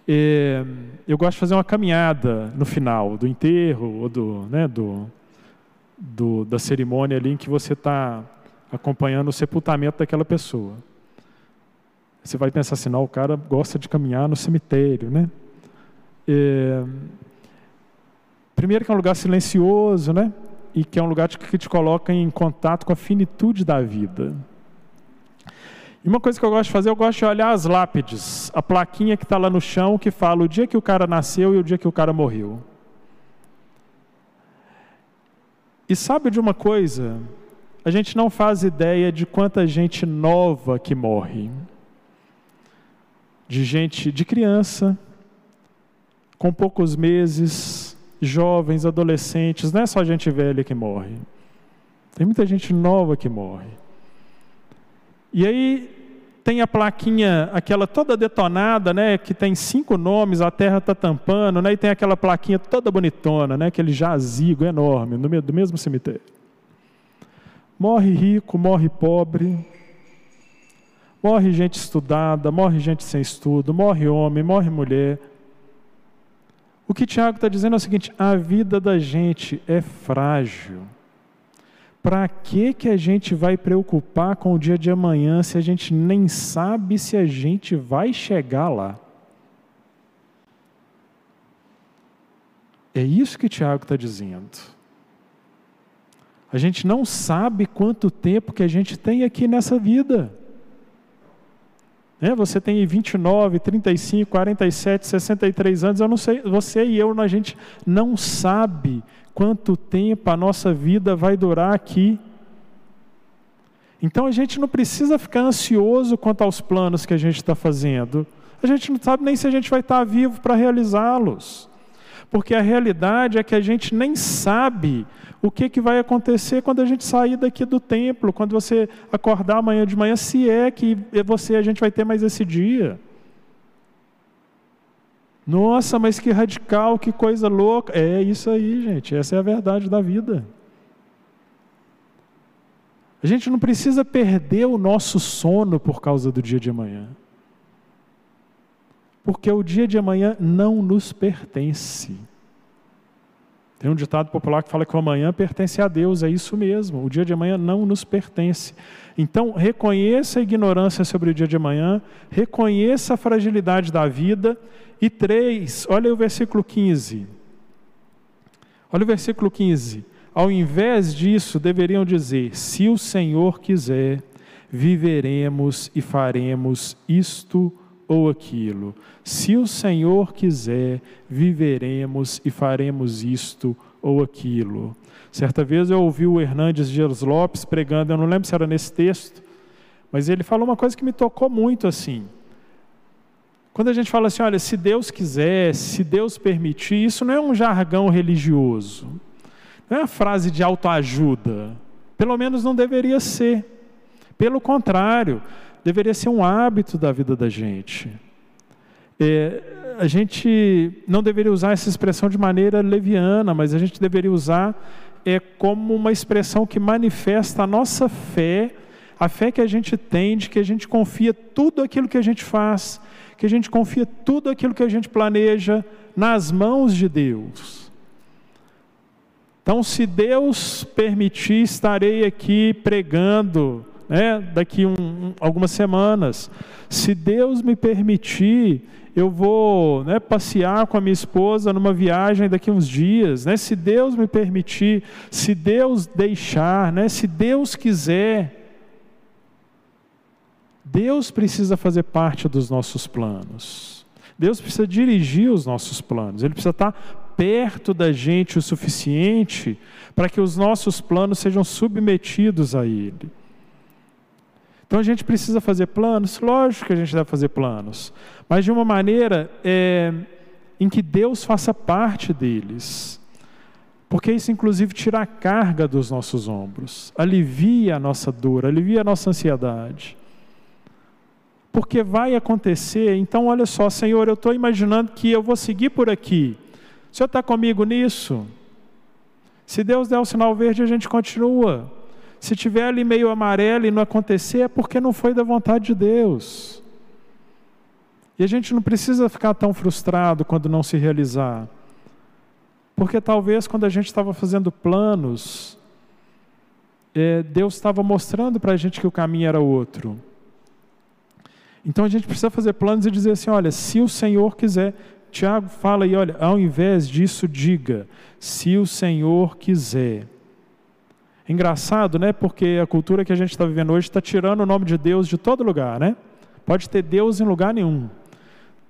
É, eu gosto de fazer uma caminhada no final do enterro ou do, né, do, do da cerimônia ali em que você está acompanhando o sepultamento daquela pessoa. Você vai pensar assim, não, o cara gosta de caminhar no cemitério, né? É, primeiro que é um lugar silencioso, né? E que é um lugar que te coloca em contato com a finitude da vida. E uma coisa que eu gosto de fazer, eu gosto de olhar as lápides, a plaquinha que está lá no chão que fala o dia que o cara nasceu e o dia que o cara morreu. E sabe de uma coisa? A gente não faz ideia de quanta gente nova que morre. De gente, de criança, com poucos meses, jovens, adolescentes, não é só gente velha que morre. Tem muita gente nova que morre. E aí tem a plaquinha, aquela toda detonada, né, que tem cinco nomes, a terra está tampando, né, e tem aquela plaquinha toda bonitona, né, aquele jazigo enorme, no meio do mesmo cemitério. Morre rico, morre pobre, morre gente estudada, morre gente sem estudo, morre homem, morre mulher. O que Tiago está dizendo é o seguinte: a vida da gente é frágil. Para que que a gente vai preocupar com o dia de amanhã se a gente nem sabe se a gente vai chegar lá? É isso que Tiago está dizendo. A gente não sabe quanto tempo que a gente tem aqui nessa vida. É, você tem 29, 35, 47, 63 anos, eu não sei, você e eu, a gente não sabe quanto tempo a nossa vida vai durar aqui. Então a gente não precisa ficar ansioso quanto aos planos que a gente está fazendo. A gente não sabe nem se a gente vai estar vivo para realizá-los. Porque a realidade é que a gente nem sabe o que, que vai acontecer quando a gente sair daqui do templo, quando você acordar amanhã de manhã, se é que você a gente vai ter mais esse dia. Nossa, mas que radical, que coisa louca. É isso aí, gente. Essa é a verdade da vida. A gente não precisa perder o nosso sono por causa do dia de amanhã. Porque o dia de amanhã não nos pertence. Tem um ditado popular que fala que o amanhã pertence a Deus, é isso mesmo, o dia de amanhã não nos pertence. Então, reconheça a ignorância sobre o dia de amanhã, reconheça a fragilidade da vida. E três, olha o versículo 15. Olha o versículo 15. Ao invés disso, deveriam dizer: se o Senhor quiser, viveremos e faremos isto ou aquilo. Se o Senhor quiser, viveremos e faremos isto ou aquilo. Certa vez eu ouvi o Hernandes Dias Lopes pregando, eu não lembro se era nesse texto, mas ele falou uma coisa que me tocou muito assim. Quando a gente fala assim, olha, se Deus quiser, se Deus permitir, isso não é um jargão religioso, não é uma frase de autoajuda, pelo menos não deveria ser. Pelo contrário, deveria ser um hábito da vida da gente. É, a gente não deveria usar essa expressão de maneira leviana, mas a gente deveria usar é, como uma expressão que manifesta a nossa fé, a fé que a gente tem, de que a gente confia tudo aquilo que a gente faz, que a gente confia tudo aquilo que a gente planeja nas mãos de Deus. Então, se Deus permitir, estarei aqui pregando né, daqui um, algumas semanas. Se Deus me permitir, eu vou né, passear com a minha esposa numa viagem daqui uns dias. Né, se Deus me permitir, se Deus deixar, né, se Deus quiser. Deus precisa fazer parte dos nossos planos. Deus precisa dirigir os nossos planos. Ele precisa estar perto da gente o suficiente para que os nossos planos sejam submetidos a Ele. Então a gente precisa fazer planos? Lógico que a gente deve fazer planos, mas de uma maneira é, em que Deus faça parte deles. Porque isso, inclusive, tira a carga dos nossos ombros, alivia a nossa dor, alivia a nossa ansiedade. Porque vai acontecer, então olha só, Senhor, eu estou imaginando que eu vou seguir por aqui. O Senhor está comigo nisso? Se Deus der o sinal verde, a gente continua. Se tiver ali meio amarelo e não acontecer, é porque não foi da vontade de Deus. E a gente não precisa ficar tão frustrado quando não se realizar. Porque talvez quando a gente estava fazendo planos, é, Deus estava mostrando para a gente que o caminho era outro. Então a gente precisa fazer planos e dizer assim: olha, se o Senhor quiser. Tiago fala aí, olha, ao invés disso, diga: se o Senhor quiser. Engraçado, né? Porque a cultura que a gente está vivendo hoje está tirando o nome de Deus de todo lugar, né? Pode ter Deus em lugar nenhum.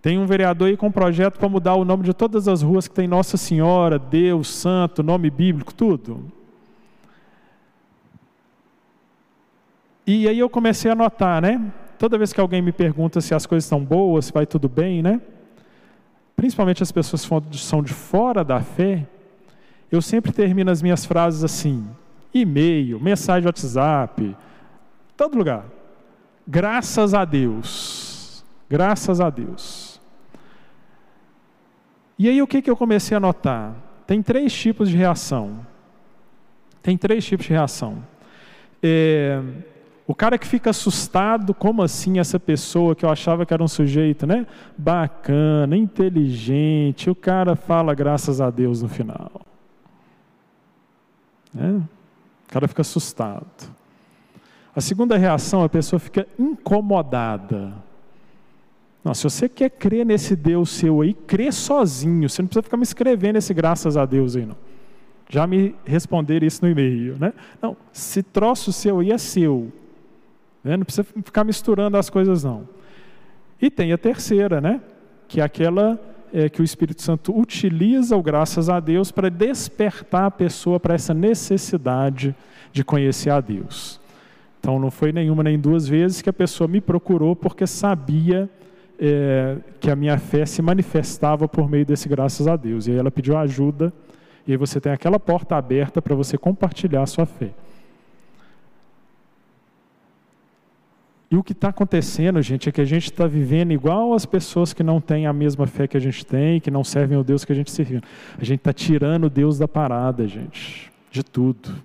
Tem um vereador aí com um projeto para mudar o nome de todas as ruas que tem Nossa Senhora, Deus, Santo, nome bíblico, tudo. E aí eu comecei a notar, né? Toda vez que alguém me pergunta se as coisas estão boas, se vai tudo bem, né? Principalmente as pessoas que são de fora da fé, eu sempre termino as minhas frases assim: e-mail, mensagem WhatsApp, todo lugar. Graças a Deus. Graças a Deus. E aí o que, que eu comecei a notar? Tem três tipos de reação. Tem três tipos de reação. É, o cara que fica assustado, como assim essa pessoa que eu achava que era um sujeito, né? Bacana, inteligente, o cara fala graças a Deus no final. É? O cara fica assustado. A segunda reação, a pessoa fica incomodada. Não, se você quer crer nesse Deus seu aí, crê sozinho. Você não precisa ficar me escrevendo esse graças a Deus aí, não. Já me responderam isso no e-mail, né? Não, se troço seu aí é seu. Né? Não precisa ficar misturando as coisas, não. E tem a terceira, né? Que é aquela é, que o Espírito Santo utiliza o graças a Deus para despertar a pessoa para essa necessidade de conhecer a Deus. Então não foi nenhuma nem duas vezes que a pessoa me procurou porque sabia é, que a minha fé se manifestava por meio desse graças a Deus. E aí ela pediu ajuda, e aí você tem aquela porta aberta para você compartilhar a sua fé. E o que está acontecendo, gente, é que a gente está vivendo igual as pessoas que não têm a mesma fé que a gente tem, que não servem ao Deus que a gente serve. A gente está tirando Deus da parada, gente, de tudo.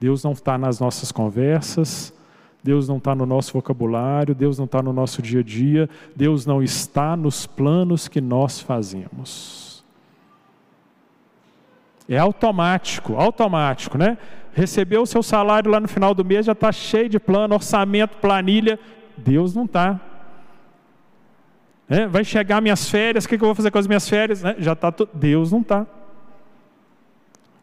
Deus não está nas nossas conversas, Deus não está no nosso vocabulário, Deus não está no nosso dia a dia, Deus não está nos planos que nós fazemos. É automático, automático, né? Recebeu o seu salário lá no final do mês, já está cheio de plano, orçamento, planilha. Deus não está. É, vai chegar minhas férias, o que, que eu vou fazer com as minhas férias? É, já está. Deus não está.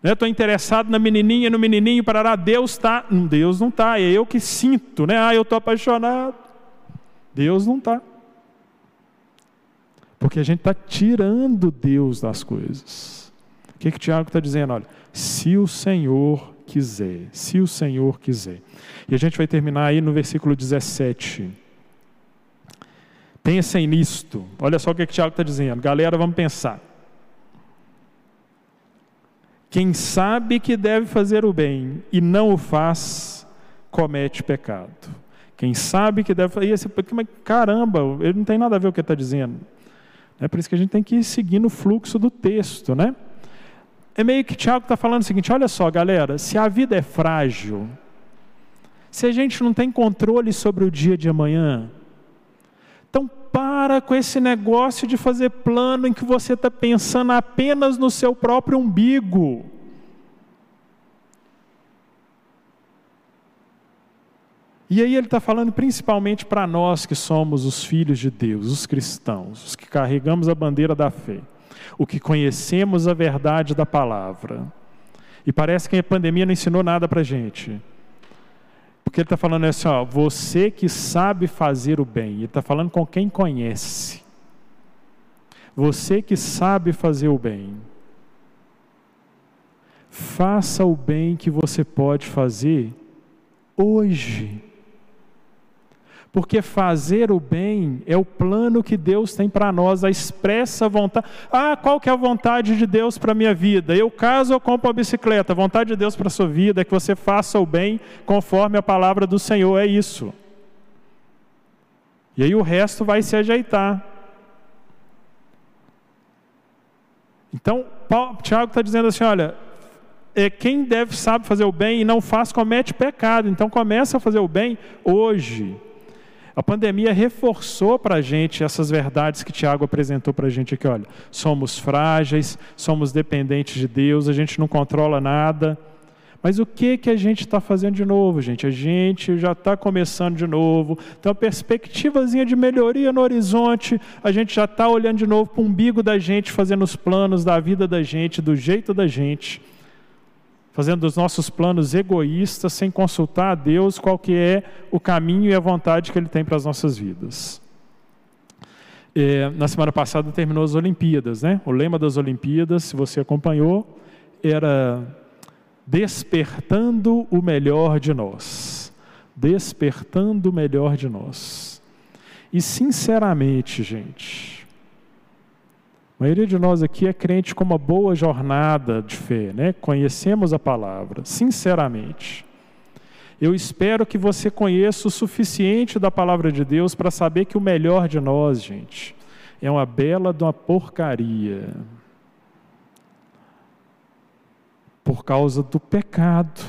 Estou né? interessado na menininha, no menininho, parará. Deus está. Deus não está. É eu que sinto, né? Ah, eu estou apaixonado. Deus não está. Porque a gente está tirando Deus das coisas. O que, que o Tiago está dizendo? Olha, se o Senhor quiser, se o Senhor quiser. E a gente vai terminar aí no versículo 17. Pensem nisto. Olha só o que, que Tiago está dizendo. Galera, vamos pensar. Quem sabe que deve fazer o bem e não o faz, comete pecado. Quem sabe que deve fazer. Esse, caramba, ele não tem nada a ver com o que está dizendo. É por isso que a gente tem que ir seguindo o fluxo do texto, né? É meio que Tiago está falando o seguinte: olha só, galera, se a vida é frágil, se a gente não tem controle sobre o dia de amanhã, então para com esse negócio de fazer plano em que você está pensando apenas no seu próprio umbigo. E aí ele está falando principalmente para nós que somos os filhos de Deus, os cristãos, os que carregamos a bandeira da fé, o que conhecemos a verdade da palavra. E parece que a pandemia não ensinou nada para a gente. Porque ele está falando assim, ó, você que sabe fazer o bem. Ele está falando com quem conhece. Você que sabe fazer o bem. Faça o bem que você pode fazer hoje. Porque fazer o bem é o plano que Deus tem para nós, a expressa vontade. Ah, qual que é a vontade de Deus para a minha vida? Eu caso ou compro a bicicleta? A vontade de Deus para a sua vida é que você faça o bem conforme a palavra do Senhor, é isso. E aí o resto vai se ajeitar. Então, Tiago está dizendo assim: olha, é, quem deve sabe fazer o bem e não faz, comete pecado. Então começa a fazer o bem hoje. A pandemia reforçou para a gente essas verdades que Tiago apresentou para a gente aqui. Olha, somos frágeis, somos dependentes de Deus, a gente não controla nada. Mas o que, que a gente está fazendo de novo, gente? A gente já está começando de novo, tem uma perspectivazinha de melhoria no horizonte, a gente já está olhando de novo para o umbigo da gente, fazendo os planos da vida da gente, do jeito da gente fazendo os nossos planos egoístas, sem consultar a Deus qual que é o caminho e a vontade que Ele tem para as nossas vidas. É, na semana passada terminou as Olimpíadas, né? O lema das Olimpíadas, se você acompanhou, era despertando o melhor de nós. Despertando o melhor de nós. E sinceramente, gente, a maioria de nós aqui é crente com uma boa jornada de fé, né? Conhecemos a palavra, sinceramente. Eu espero que você conheça o suficiente da palavra de Deus para saber que o melhor de nós, gente, é uma bela de uma porcaria. Por causa do pecado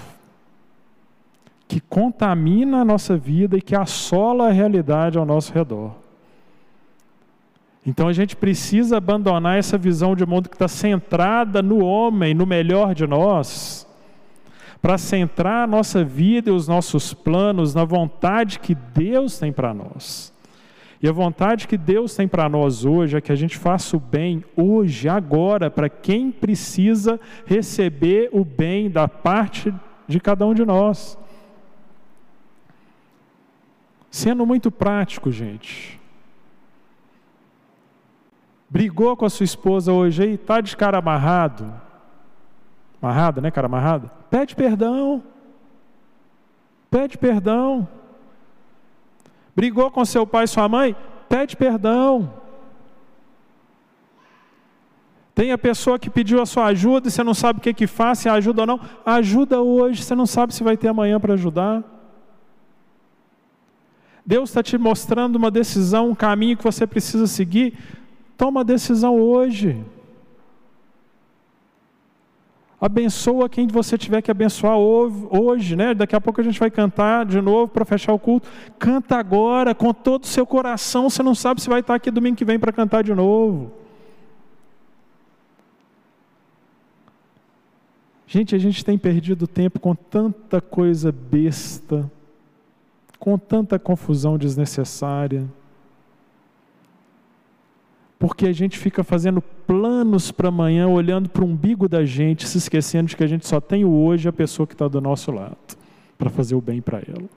que contamina a nossa vida e que assola a realidade ao nosso redor. Então a gente precisa abandonar essa visão de mundo que está centrada no homem, no melhor de nós, para centrar a nossa vida e os nossos planos na vontade que Deus tem para nós. E a vontade que Deus tem para nós hoje é que a gente faça o bem hoje, agora, para quem precisa receber o bem da parte de cada um de nós. Sendo muito prático, gente. Brigou com a sua esposa hoje aí, está de cara amarrado. Amarrada, né, cara amarrada? Pede perdão. Pede perdão. Brigou com seu pai e sua mãe? Pede perdão. Tem a pessoa que pediu a sua ajuda e você não sabe o que que faz, se ajuda ou não. Ajuda hoje, você não sabe se vai ter amanhã para ajudar. Deus está te mostrando uma decisão, um caminho que você precisa seguir. Toma a decisão hoje. Abençoa quem você tiver que abençoar hoje, né? Daqui a pouco a gente vai cantar de novo para fechar o culto. Canta agora com todo o seu coração. Você não sabe se vai estar aqui domingo que vem para cantar de novo. Gente, a gente tem perdido tempo com tanta coisa besta, com tanta confusão desnecessária porque a gente fica fazendo planos para amanhã, olhando para o umbigo da gente, se esquecendo de que a gente só tem o hoje a pessoa que está do nosso lado, para fazer o bem para ela.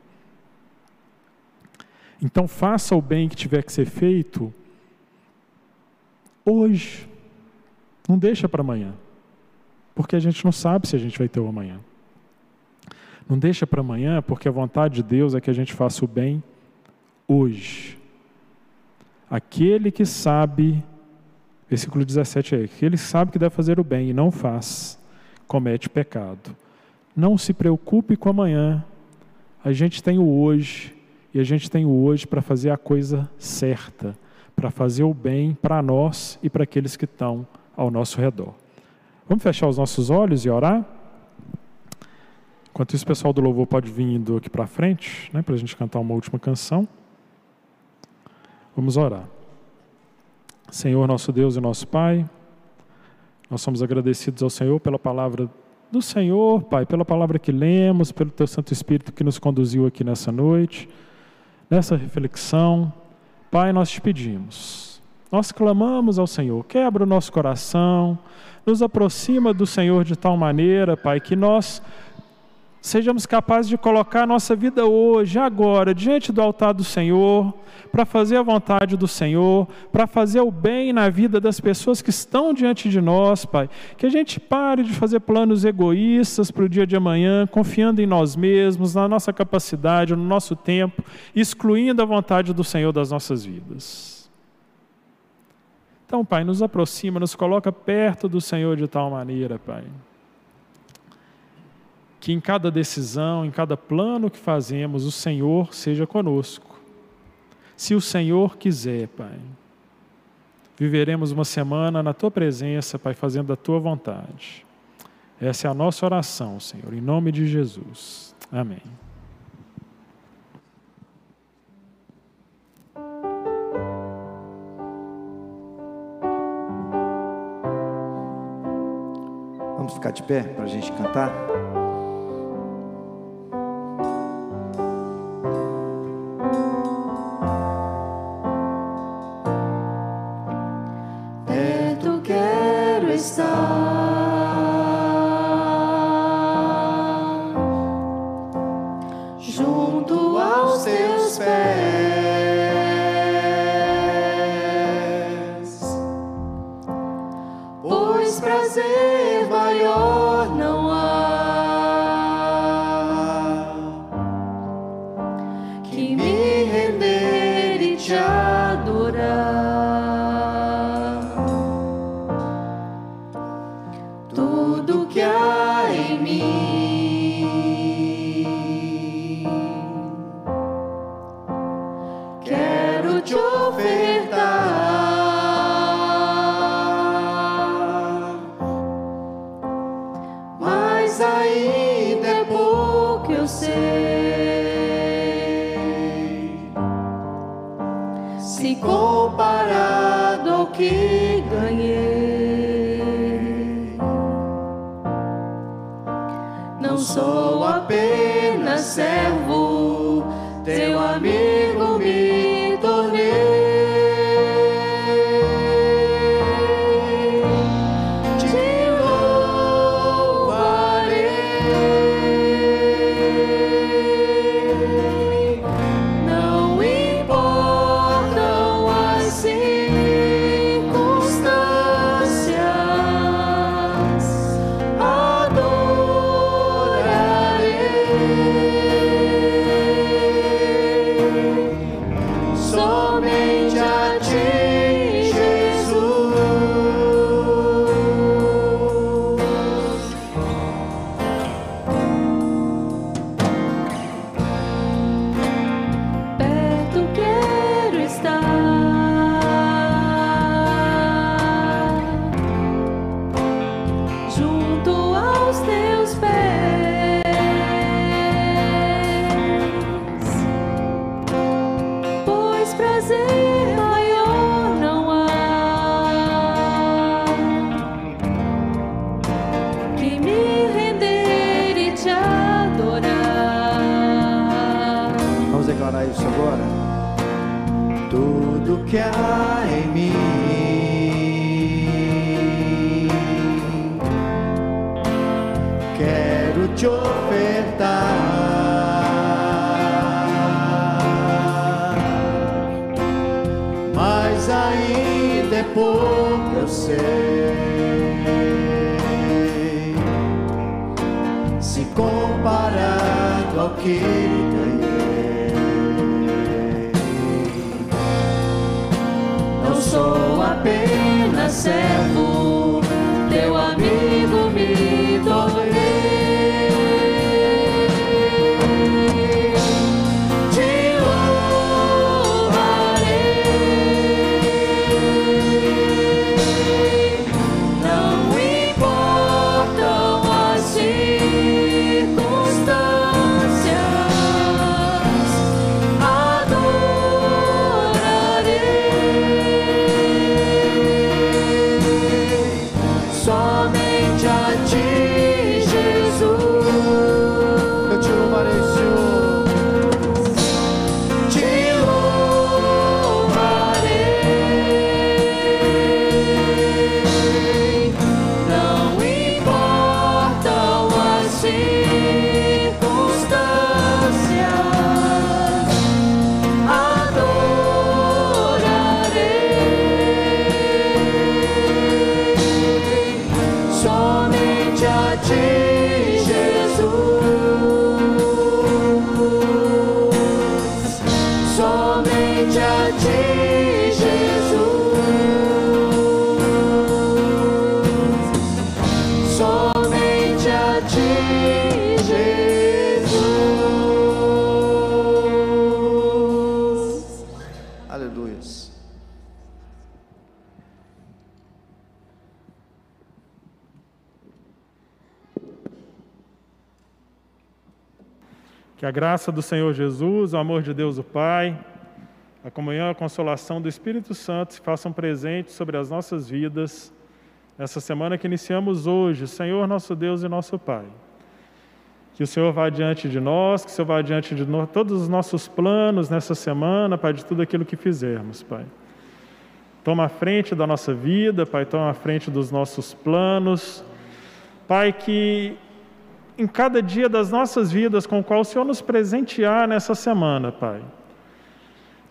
Então faça o bem que tiver que ser feito hoje. Não deixa para amanhã. Porque a gente não sabe se a gente vai ter o amanhã. Não deixa para amanhã, porque a vontade de Deus é que a gente faça o bem hoje. Aquele que sabe, versículo 17 é: aquele que sabe que deve fazer o bem e não faz, comete pecado. Não se preocupe com amanhã, a gente tem o hoje, e a gente tem o hoje para fazer a coisa certa, para fazer o bem para nós e para aqueles que estão ao nosso redor. Vamos fechar os nossos olhos e orar? Enquanto isso, o pessoal do louvor pode vir indo aqui para frente, né, para a gente cantar uma última canção. Vamos orar. Senhor, nosso Deus e nosso Pai, nós somos agradecidos ao Senhor pela palavra do Senhor, Pai, pela palavra que lemos, pelo Teu Santo Espírito que nos conduziu aqui nessa noite, nessa reflexão. Pai, nós te pedimos, nós clamamos ao Senhor, quebra o nosso coração, nos aproxima do Senhor de tal maneira, Pai, que nós sejamos capazes de colocar a nossa vida hoje, agora, diante do altar do Senhor, para fazer a vontade do Senhor, para fazer o bem na vida das pessoas que estão diante de nós, Pai. Que a gente pare de fazer planos egoístas para o dia de amanhã, confiando em nós mesmos, na nossa capacidade, no nosso tempo, excluindo a vontade do Senhor das nossas vidas. Então, Pai, nos aproxima, nos coloca perto do Senhor de tal maneira, Pai que em cada decisão, em cada plano que fazemos, o Senhor seja conosco. Se o Senhor quiser, Pai, viveremos uma semana na tua presença, Pai, fazendo a tua vontade. Essa é a nossa oração, Senhor, em nome de Jesus. Amém. Vamos ficar de pé para a gente cantar? prazer. Graça do Senhor Jesus, o amor de Deus o Pai, a comunhão e a consolação do Espírito Santo se façam presentes sobre as nossas vidas nessa semana que iniciamos hoje, Senhor nosso Deus e nosso Pai. Que o Senhor vá diante de nós, que o Senhor vá diante de nós, todos os nossos planos nessa semana, Pai, de tudo aquilo que fizermos, Pai. Toma a frente da nossa vida, Pai, toma a frente dos nossos planos. Pai, que em cada dia das nossas vidas com o qual o Senhor nos presentear nessa semana, Pai,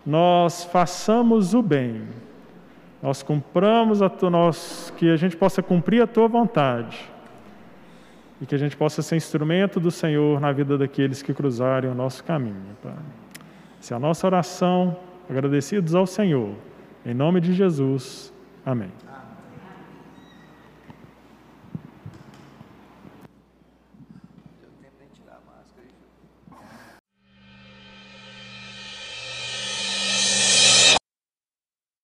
nós façamos o bem, nós cumpramos a tu, nós, que a gente possa cumprir a tua vontade e que a gente possa ser instrumento do Senhor na vida daqueles que cruzarem o nosso caminho, Pai. Essa é a nossa oração, agradecidos ao Senhor, em nome de Jesus. Amém.